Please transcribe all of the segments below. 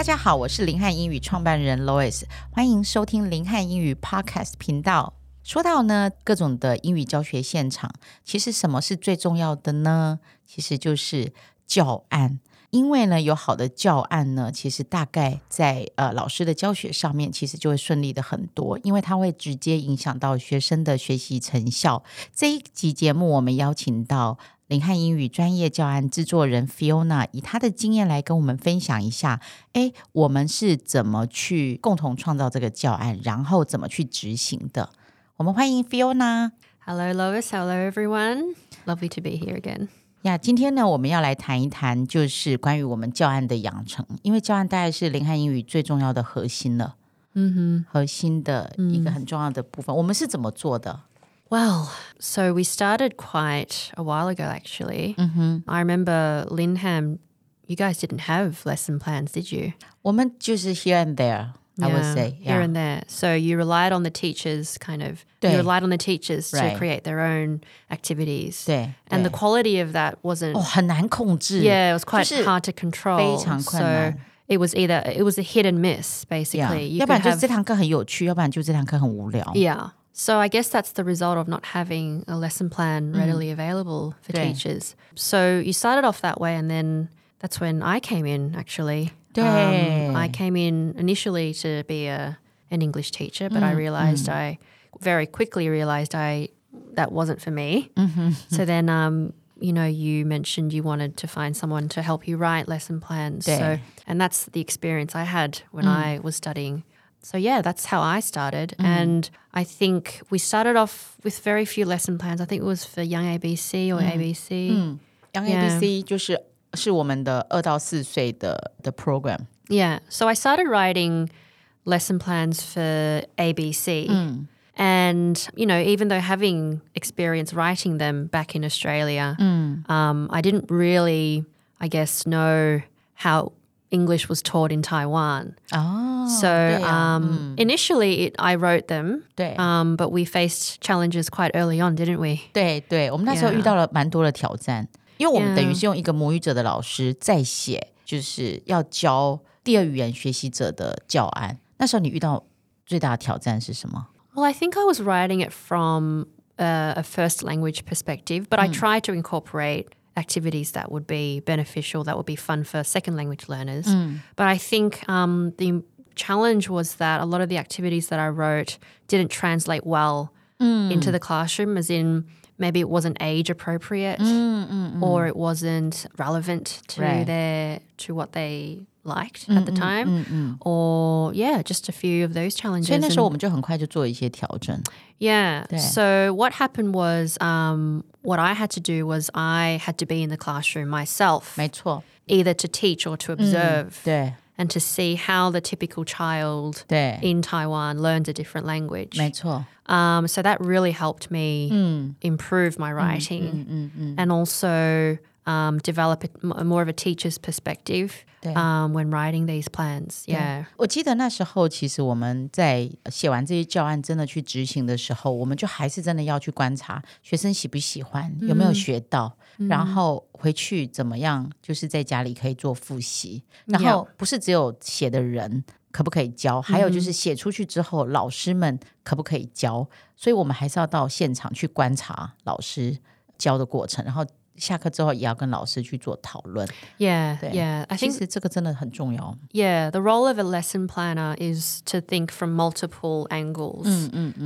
大家好，我是林汉英语创办人 Lois，欢迎收听林汉英语 Podcast 频道。说到呢，各种的英语教学现场，其实什么是最重要的呢？其实就是教案。因为呢，有好的教案呢，其实大概在呃老师的教学上面，其实就会顺利的很多，因为它会直接影响到学生的学习成效。这一集节目，我们邀请到林汉英语专业教案制作人 Fiona，以她的经验来跟我们分享一下，哎，我们是怎么去共同创造这个教案，然后怎么去执行的。我们欢迎 Fiona。Hello, Lois. Hello, everyone. Lovely to be here again. 呀今天呢，我们要来谈一谈，就是关于我们教案的养成，因为教案大概是林汉英语最重要的核心了，Mm-hmm. 核心的一个很重要的部分。我们是怎么做的？Well, so we started quite a while ago, actually. I remember Linham, you guys didn't have lesson plans, did you? 我们就是 here and there，I would Yeah, say， here yeah and there. So you relied on the teachers, kind of. 对。 You relied on the teachers Right. to create their own activities. 对 And the 对 quality of that wasn't. 哦，很难控制。 Yeah, it was quite 就是 hard to control. 非常困难。 So it was either it was a hit and miss, basically. Yeah， You 要不然 could 就是 have 这堂课很有趣，要不然就这堂课很无聊。 Yeah. So I guess that's the result of not having a lesson plan mm. readily available for Yeah. teachers. So you started off that way, and then that's when I came in. Actually, Um, I came in initially to be a an English teacher, but I mm, realized mm. I very quickly realized I that wasn't for me. Mm-hmm. So then, um, you know, you mentioned you wanted to find someone to help you write lesson plans. Yeah. So, and that's the experience I had when I was studying So yeah, that's how I started, and I think we started off with very few lesson plans. I think it was for Young ABC or ABC. Young Yeah. ABC 就是是我们的二到四岁的的 program。 Yeah. So I started writing lesson plans for ABC. And, you know, even though having experience writing them back in Australia, um, I didn't really, I guess, know how English was taught in Taiwan. 哦， So 对啊 um, initially it, I wrote them, 对 um, but we faced challenges quite early on, didn't we? 对对，我们那时候 Yeah. 遇到了蛮多的挑战，因为我们 Yeah. 等于是用一个母语者的老师在写，就是要教第二语言学习者的教案。那时候你遇到最大的挑战是什么？ Well, I think I was writing it from uh, a first language perspective, but I tried to incorporate activities that would be beneficial, that would be fun for second language learners. Mm. But I think um, the challenge was that a lot of the activities that I wrote didn't translate well mm. into the classroom, as in maybe it wasn't age appropriate mm, or it wasn't relevant to Right. their to what they liked at the time, or yeah, just a few of those challenges. 所以那时候 and- 我们就很快就做一些调整。 yeah. So what happened was, um, what I had to do was I had to be in the classroom myself, 没错， either to teach or to observe, 对 and to see how the typical child 对， in Taiwan learns a different language. 没错， Um, so that really helped me improve my writing and also um, develop a, m- more of a teacher's perspective Yeah. um, when writing these plans. Yeah. 我记得那时候，其实我们在写完这些教案，真的去执行的时候，我们就还是真的要去观察学生喜不喜欢，有没有学到，然后回去怎么样，就是在家里可以做复习。然后不是只有写的人可不可以教，还有就是写出去之后，老师们可不可以教。所以我们还是要到现场去观察老师教的过程，然后 下课之后也要跟老师去做讨论。 Yeah. 对 Yeah. I 其 think 实这个真的很重要。 Yeah, the role of a lesson planner is to think from multiple angles.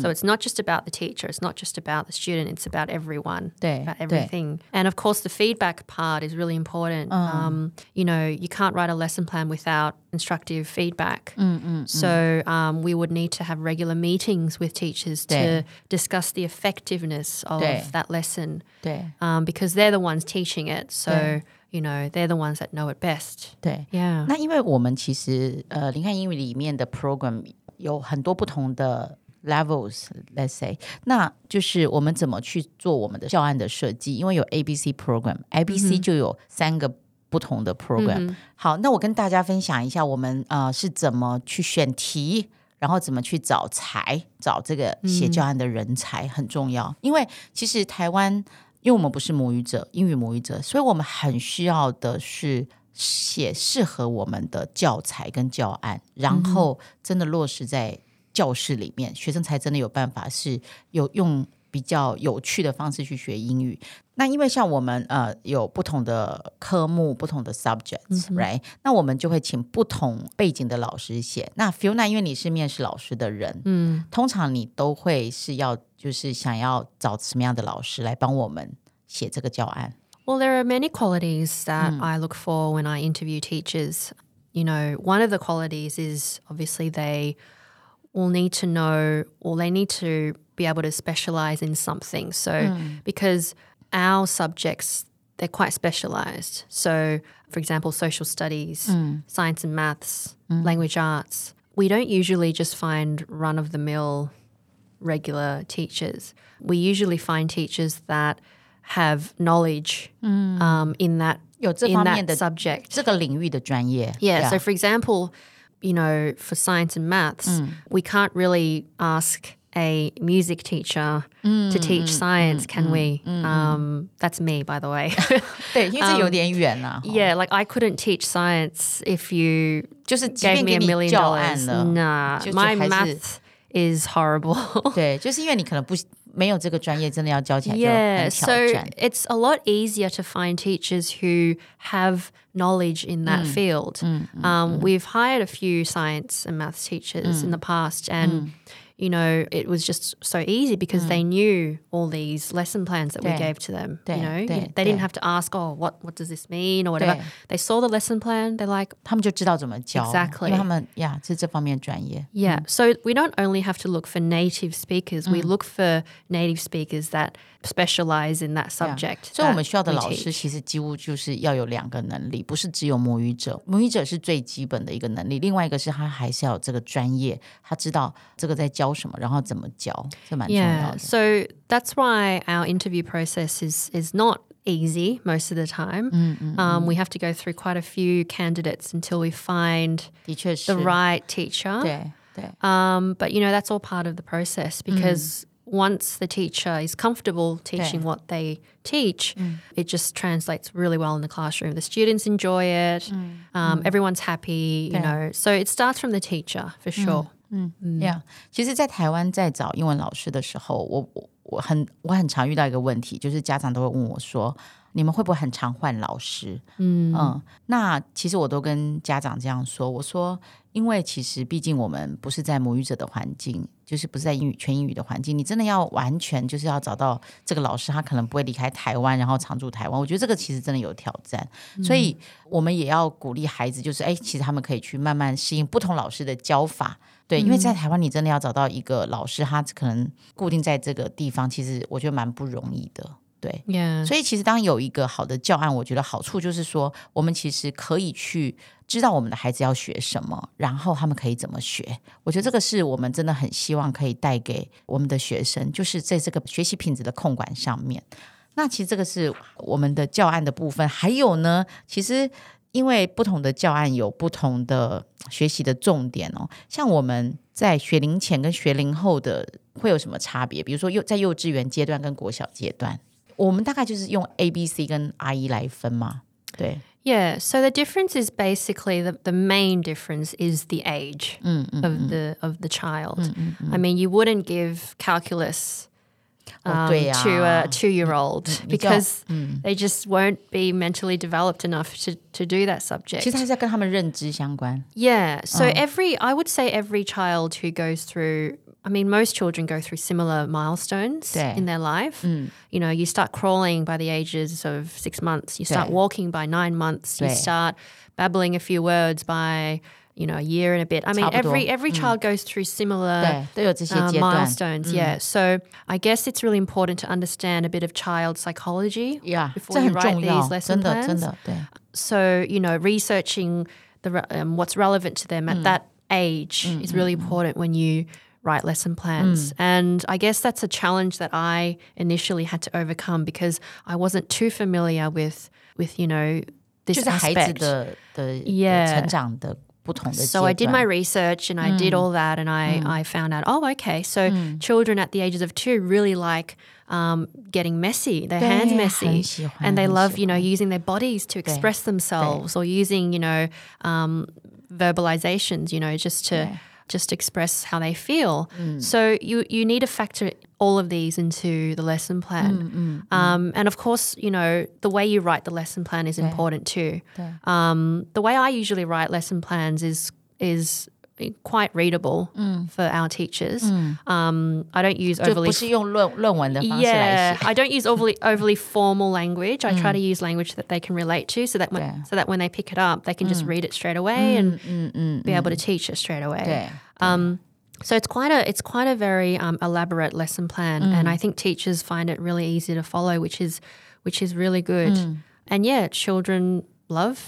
So it's not just about the teacher, it's not just about the student, it's about everyone, 对 about 对 everything. And of course, the feedback part is really important. Um, you know, you can't write a lesson plan without instructive feedback. So um, we would need to have regular meetings with teachers to discuss the effectiveness of 对 that lesson 对 um, because they're the ones teaching it, so you know they're the ones that know it best. 对，Yeah。那因为我们其实呃，林瀚英语里面的 program 有很多不同的 levels，let's say，那就是我们怎么去做我们的教案的设计，因为有 A、B、C program，A、B、C 就有三个。不同的 program，、嗯、好，那我跟大家分享一下我们呃是怎么去选题，然后怎么去找才，找这个写教案的人才、嗯、很重要，因为其实台湾因为我们不是母语者，英语母语者，所以我们很需要的是写适合我们的教材跟教案，然后真的落实在教室里面，学生才真的有办法是有用比较有趣的方式去学英语。那因为像我们呃有不同的科目、不同的 subjects，right？、那我们就会请不同背景的老师写。那 Fiona，因为你是面试老师的人，嗯，通常你都会是要就是想要找什么样的老师来帮我们写这个教案？Well, there are many qualities that I look for when I interview teachers. You know, one of the qualities is obviously they will need to know or they need to be able to specialize in something. So, because our subjects, they're quite specialized. So, for example, social studies, science and maths, language arts, we don't usually just find run of the mill regular teachers. We usually find teachers that have knowledge um, in that 有这 in 方面 that 的 subject. 这个领域的专业。 Yeah, So, for example, you know, for science and maths, we can't really ask a music teacher to teach science, can we? Um, that's me, by the way. 对，因为这有点远啊。 yeah, like I couldn't teach science if you 就是即 gave 便 me 给 a 你 million 教案 dollars. 了 Nah, 就是 my 还是 math is horrible. 对，就是因为你可能不 没有这个专业，真的要教起来就 Yeah, 很挑 so 战。 it's a lot easier to find teachers who have knowledge in that field. um, We've hired a few science and maths teachers in the past, and you know it was just so easy because they knew all these lesson plans that we Yeah. gave to them. Yeah, You know, yeah, they didn't yeah. have to ask, "Oh, what what does this mean?" or whatever. Yeah. They saw the lesson plan. They're like, 他们就知道怎么教 Exactly. 因为他们呀是这方面专业。 Yeah. So we don't only have to look for native speakers, we look for native speakers that specialize in that subject. 所以我 that 们需要的 we 老师 teach. 其实几乎就是要有两个能力，不是只有母语者。母语者是最基本的一个能力，另外一个是他还是要有这个专业，他知道这个在教 什么，然后怎么教，这蛮重要 Yeah. 的。 So that's why our interview process is is not easy most of the time. Um, we have to go through quite a few candidates until we find 的确是 the right teacher. 对对 Um, but you know that's all part of the process because once the teacher is comfortable teaching what they teach, it just translates really well in the classroom. The students enjoy it. Um, Everyone's happy. You know, so it starts from the teacher for sure. 呀其实，在台湾在找英文老师的时候，我我我很我很常遇到一个问题，就是家长都会问我说：“你们会不会很常换老师？”嗯那其实我都跟家长这样说，我说，因为其实毕竟我们不是在母语者的环境，就是不是在英语全英语的环境，你真的要完全就是要找到这个老师，他可能不会离开台湾，然后常驻台湾。我觉得这个其实真的有挑战，所以我们也要鼓励孩子，就是哎，其实他们可以去慢慢适应不同老师的教法。对，因为在台湾，你真的要找到一个老师，他可能固定在这个地方，其实我觉得蛮不容易的。对，Yeah. 所以其实当有一个好的教案，我觉得好处就是说，我们其实可以去知道我们的孩子要学什么，然后他们可以怎么学。我觉得这个是我们真的很希望可以带给我们的学生，就是在这个学习品质的控管上面。那其实这个是我们的教案的部分，还有呢，其实因为不同的教案有不同的学习的重点哦，像我们在学龄前跟学龄后的会有什么差别？比如说幼在幼稚园阶段跟国小阶段，我们大概就是用 A、B、C 跟 I、E 来分嘛。对，Yeah, so the difference is basically the, the main difference is the age of the of the child. I mean, you wouldn't give calculus um, oh, to a two year old mm. because mm. they just won't be mentally developed enough to, to do that subject. Yeah. So mm. every I would say every child who goes through I mean, most children go through similar milestones in their life. You know, you start crawling by the ages of six months, you start walking by nine months, you start babbling a few words by you know, a year and a bit. I mean, 差不多。 every every child goes through similar 对，都有这些 uh, 阶段。 milestones. Yeah. So I guess it's really important to understand a bit of child psychology Yeah， before 这 you 很 write 重要 these，lesson 真的 plans. 真的对。 So, you know, researching the re- um, what's relevant to them at that age is really important when you write lesson plans. And I guess that's a challenge that I initially had to overcome because I wasn't too familiar with with, you know, this 就是孩子 aspect. 的的的 Yeah. 成长的 不同的阶 So I did 段 my research and I did all that, and I, I found out, oh, okay. So children at the ages of two really like um, getting messy, their hands 对， messy, 很喜欢， and they 很 love, 喜 you know, using their bodies to express themselves or using, you know, um, verbalizations, you know, just to just express how they feel. So you you need to factor all of these into the lesson plan. Um, and of course, you know, the way you write the lesson plan is important too. Um, the way I usually write lesson plans is is quite readable for our teachers. Um, I don't use 就 overly 不是用论论文的方式来 yeah, 写。 I don't use overly overly formal language. I try to use language that they can relate to, so that when Yeah. so that when they pick it up, they can just read it straight away and be able to teach it straight away. 对， Um, so it's quite a it's quite a very um, elaborate lesson plan, and I think teachers find it really easy to follow, which is which is really good. And yeah, children love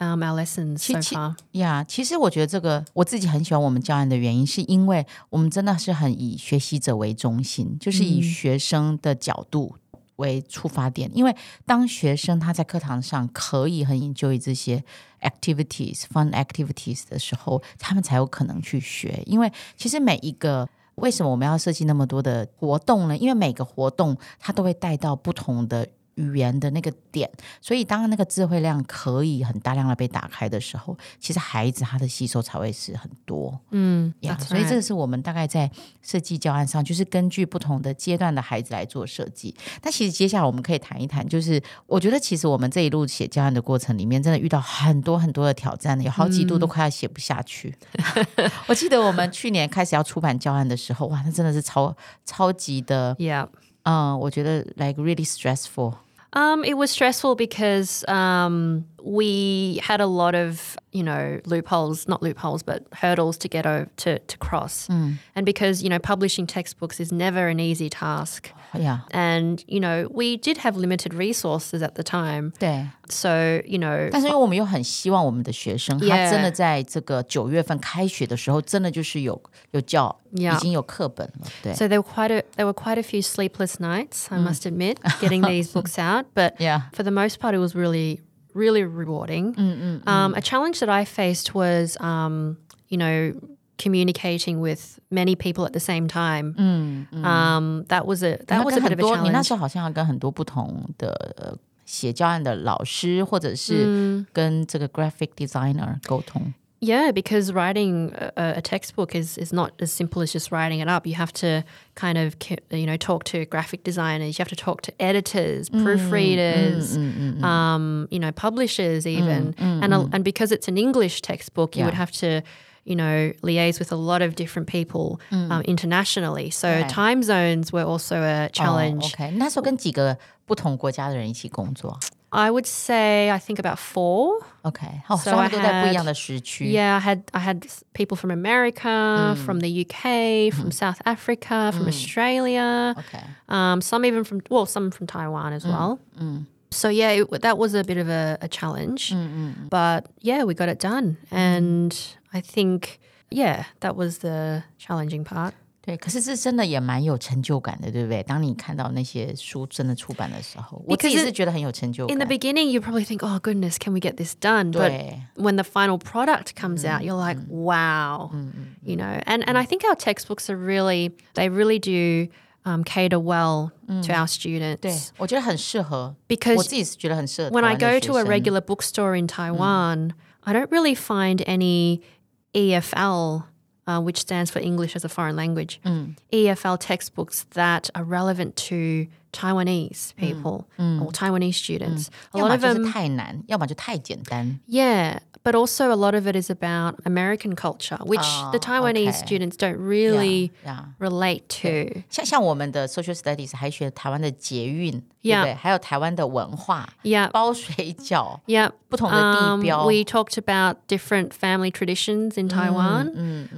um, our lessons so 其 far. 呀其实我觉得这个我自己很喜欢我们教案的原因，是因为我们真的是很以学习者为中心，就是以学生的角度 为出发点。因为当学生他在课堂上可以很 enjoy 这些 activities、fun activities 的时候，他们才有可能去学。因为其实每一个为什么我们要设计那么多的活动呢？因为每个活动它都会带到不同的语言的那个点，所以当那个智慧量可以很大量的被打开的时候，其实孩子他的吸收才会是很多。Mm, 呀 that's 所以这个是我们大概在设计教案上，就是根据不同的阶段的孩子来做设计。那其实接下来我们可以谈一谈，就是我觉得其实我们这一路写教案的过程里面，真的遇到很多很多的挑战，有好几度都快要写不下去。我记得我们去年开始要出版教案的时候，哇，那真的是超超级的，Yeah. 嗯，我觉得 like really stressful。 Um, it was stressful because um, we had a lot of, you know, loopholes, not loopholes, but hurdles to get over to, to cross. And because, you know, publishing textbooks is never an easy task. 哎呀， And, you know, we did have limited resources at the time. 对， So, you know, 但是因为我们又很希望我们的学生，他 Yeah 真的在这个九月份开学的时候，真的就是有有教 Yeah 已经有课本了，对 so there were quite a there were quite a few sleepless nights, I must admit, getting these books out. But Yeah. for the most part, it was really, really rewarding. Um, a challenge that I faced was, um, you know, communicating with many people at the same time. Um, that was a 那 that was 跟 a bit 很 of a 多，你那 challenge. 时候好像要跟很多不同的呃写教案的老师，或者是跟这个 graphic designer 沟通。 Yeah, because writing a, a textbook is, is not as simple as just writing it up. You have to kind of ki- you know talk to graphic designers. You have to talk to editors, proofreaders, um, you know publishers even. and a, and because it's an English textbook, you would Yeah. have to you know liaise with a lot of different people um, internationally. So Right. time zones were also a challenge. 哦 OK，那时候跟几个不同国家的人一起工作。 I would say I think about four. Okay. Oh, so, I had, Yeah, I had I had people from America, mm. from the UK, from mm. South Africa, from mm. Australia. Okay. Um, some even from well, some from Taiwan as well. So yeah, it, that was a bit of a, a challenge, Mm-mm. but yeah, we got it done, and I think yeah, that was the challenging part. 对，可是这真的也蛮有成就感的，对不对？当你看到那些书真的出版的时候，我自己 Because 是觉得很有成就 In the 感。 beginning, you probably think, "Oh goodness, can we get this done?" But 对， when the final product comes out, you're like, wow, you know. And and I think our textbooks are really they really do um, cater well to our 对 students 我觉得很适合，我 because 自己是觉得很适合。 when I go to a regular bookstore in Taiwan, I don't really find any EFL. uh, which stands for English as a foreign language, EFL textbooks that are relevant to Taiwanese people or Taiwanese students. A 要 lot 么 of 就是 them 太难，要么就太简单。 Yeah, but also a lot of it is about American culture, which the Oh, Taiwanese okay. students don't really Yeah, relate to. 像像我们的 social studies 还学台湾的捷运，对 Yeah 不对？还有台湾的文化， Yeah, 包水饺， yeah. 不同的地 Um, 标。 we talked about different family traditions in Taiwan.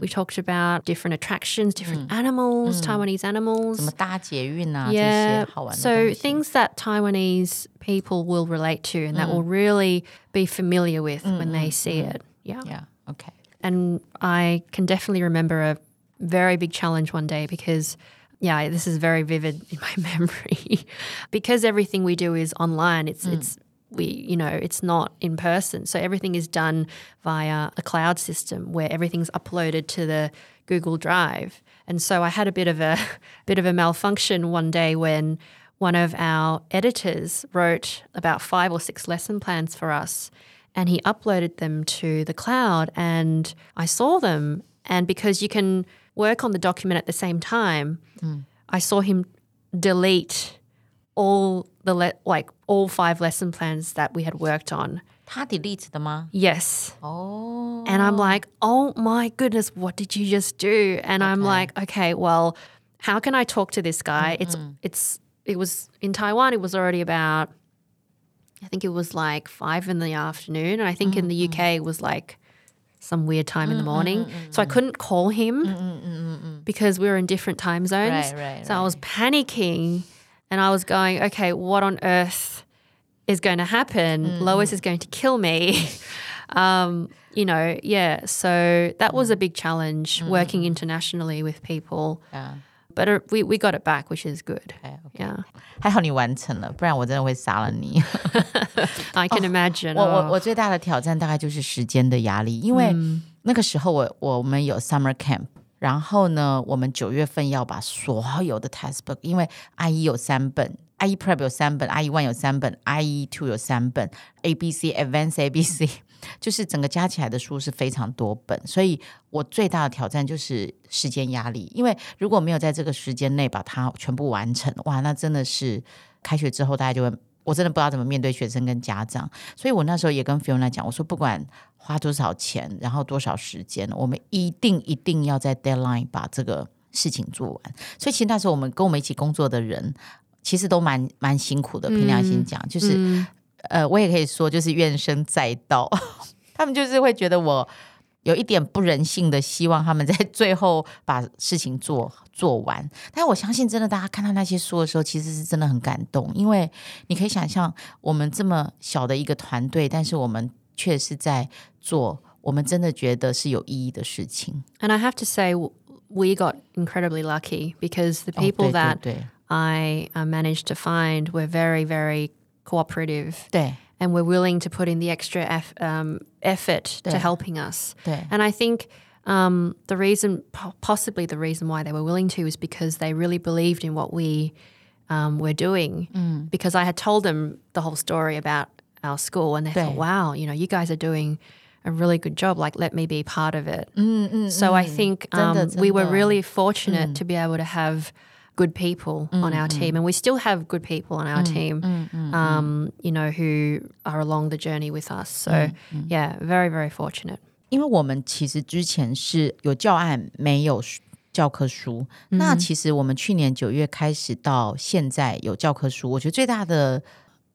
We talked about different attractions, different animals, Taiwanese 怎 animals. 么搭捷运啊？这 Yeah. 些 so things that Taiwanese people will relate to and mm. that will really be familiar with mm-hmm. when they see it. Yeah. Yeah. Okay. And I can definitely remember a very big challenge one day because yeah, this is very vivid in my memory because everything we do is online. It's mm. it's we, you know, it's not in person. So everything is done via a cloud system where everything's uploaded to the Google Drive. And so I had a bit of a bit of a malfunction one day when one of our editors wrote about five or six lesson plans for us and he uploaded them to the cloud and I saw them and because you can work on the document at the same time, hmm. I saw him delete all the le- like all five lesson plans that we had worked on. 他 delete 的吗？ Yes. 哦， And I'm like, oh my goodness, what did you just do? And I'm like, okay, well, how can I talk to this guy? It's it's it was in Taiwan. It was already about, I think it was like five in the afternoon, and I think in the UK it was like some weird time in the morning. So I couldn't call him because we were in different time zones. Right, right, so I was panicking, and I was going, okay, what on earth? is going to happen. Lois is going to kill me. um, you know, yeah. So that was a big challenge working internationally with people. Yeah. But uh, we, we got it back, which is good. Okay, okay. Yeah. 还好你完成了，不然我真的会杀了你。 I can imagine. 我我 oh. 我最大的挑战大概就是时间的压力，因为那个时候我我们有 summer camp， 然后呢，我们九月份要把所有的 test book，因为 IE 有三本，IE Prep 有三本，IE One 有三本，IE Two 有三本，ABC Advanced ABC。就是整个加起来的书是非常多本，所以我最大的挑战就是时间压力。因为如果没有在这个时间内把它全部完成，哇，那真的是开学之后大家就会，我真的不知道怎么面对学生跟家长。所以我那时候也跟 Fiona 讲，我说不管花多少钱，然后多少时间，我们一定一定要在 deadline 把这个事情做完。所以其实那时候我们跟我们一起工作的人，其实都蛮蛮辛苦的。凭良心讲，就是、呃，我也可以说就是怨声载道，他们就是会觉得我。有一点不人性的希望他们在最后把事情做做完，但我相信真的，大家看到那些书的时候，其实是真的很感动，因为你可以想象我们这么小的一个团队，但是我们却是在做我们真的觉得是有意义的事情。And I have to say, we got incredibly lucky because the 哦 people that 对 I uh, managed to find were very, very cooperative 对 and were willing to put in the extra eff- um, effort to Yeah. helping us. 对 And I think um, the reason, po- possibly the reason why they were willing to, is because they really believed in what we um, were doing. Because I had told them the whole story about our school, and they thought, Yeah. "Wow, you know, you guys are doing." A really good job. Like, let me be part of it. so I think 真的， um, we were 真的。 really fortunate to be able to have good people on our team, and we still have good people on our team. Um, you know, who are along the journey with us. So yeah, very very fortunate. 因为我们其实之前是有教案，没有书教科书。那其实我们去年九月开始到现在有教科书，我觉得最大的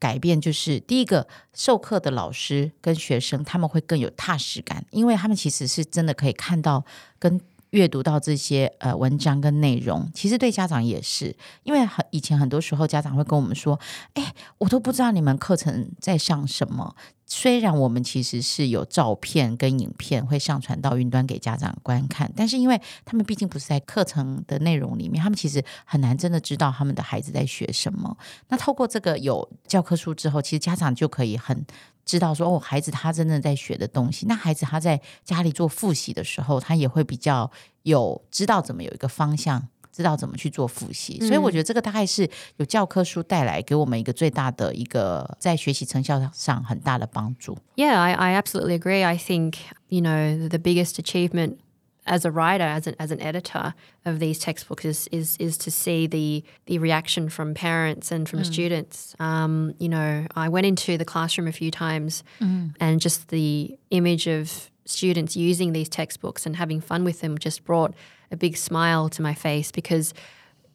改变就是第一个，授课的老师跟学生他们会更有踏实感，因为他们其实是真的可以看到跟。 阅读到这些呃文章跟内容，其实对家长也是，因为很以前很多时候家长会跟我们说：“哎，我都不知道你们课程在上什么。”虽然我们其实是有照片跟影片会上传到云端给家长观看，但是因为他们毕竟不是在课程的内容里面，他们其实很难真的知道他们的孩子在学什么。那透过这个有教科书之后，其实家长就可以很知道说，哦，孩子他真的在学的东西。那孩子他在家里做复习的时候，他也会比较有知道怎么有一个方向。知道怎么去做复习，所以我觉得这个大概是有教科书带来给我们一个最大的一个在学习成效上很大的帮助。Yeah, I, I absolutely agree. I think, you know, the biggest achievement as a writer, as an, as an editor of these textbooks is, is, is to see the, the reaction from parents and from mm. students. Um, you know, I went into the classroom a few times mm. and just the image of students using these textbooks and having fun with them just brought a big smile to my face because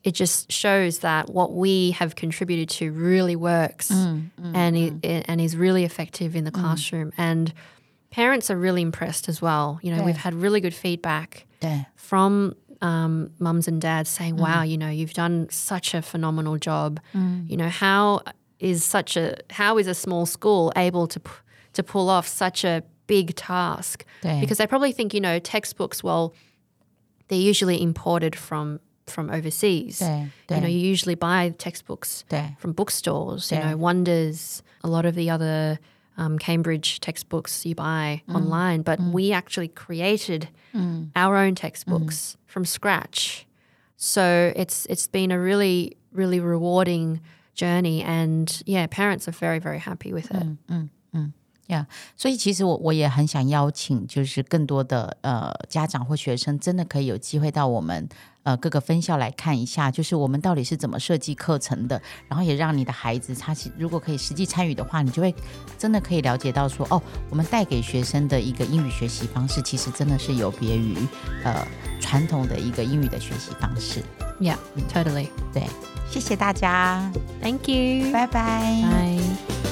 it just shows that what we have contributed to really works mm, and i- and is really effective in the classroom. And Parents are really impressed as well. You know, yeah. we've had really good feedback yeah. from um, mums and dads saying, mm. "Wow, you know, you've done such a phenomenal job. Mm. You know, how is such a how is a small school able to p- to pull off such a big task? Yeah. Because they probably think, you know, textbooks. Well, they're usually imported from from overseas. Yeah, yeah. You know, you usually buy textbooks yeah. from bookstores, you know, Wonders, a lot of the other um, Cambridge textbooks you buy mm. online. But mm. we actually created mm. our own textbooks from scratch. So it's it's been a really, really rewarding journey. And yeah, parents are very, very happy with it. 呀所以其实我我也很想邀请，就是更多的呃家长或学生，真的可以有机会到我们呃各个分校来看一下，就是我们到底是怎么设计课程的，然后也让你的孩子他其如果可以实际参与的话，你就会真的可以了解到说，哦，我们带给学生的一个英语学习方式，其实真的是有别于呃传统的一个英语的学习方式。Yeah, totally. 对，谢谢大家，Thank you. 拜拜。Bye.